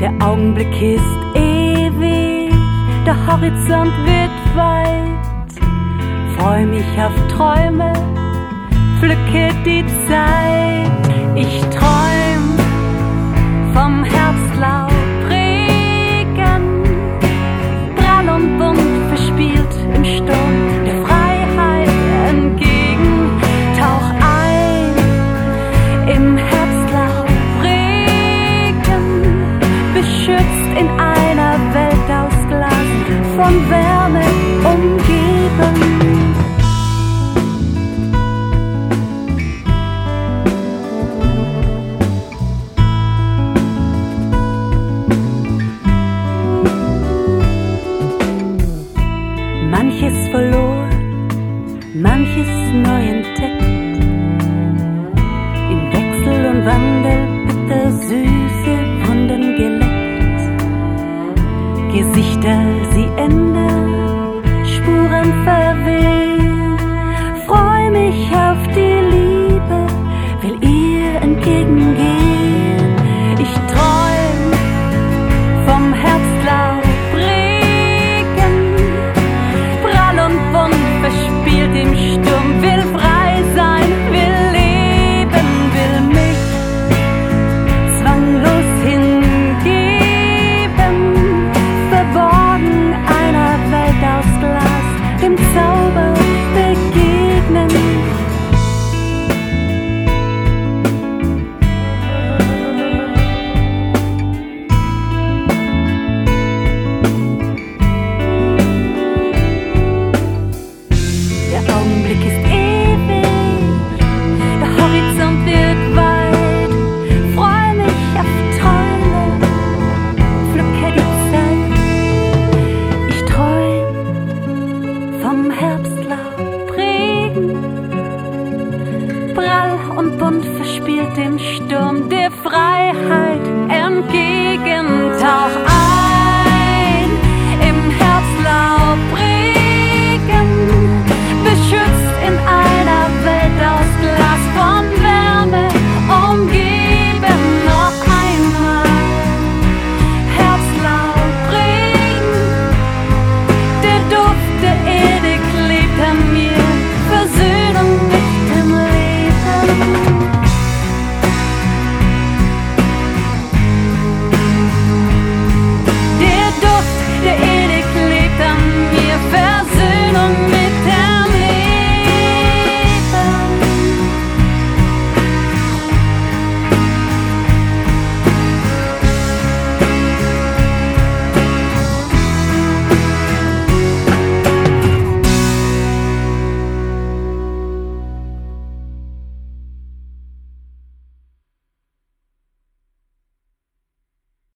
Der Augenblick ist ewig, der Horizont wird weit. Freu mich auf Träume, pflücke die Zeit. Ich träum Manches verloren, manches neu entdeckt. Im Wechsel und Wandel bittersüße Wunden geleckt. Gesichter, sie ändern, Spuren verwehen. Freu mich vom Herbstlaub prägen. Prall und bunt verspielt den Sturm der Freiheit.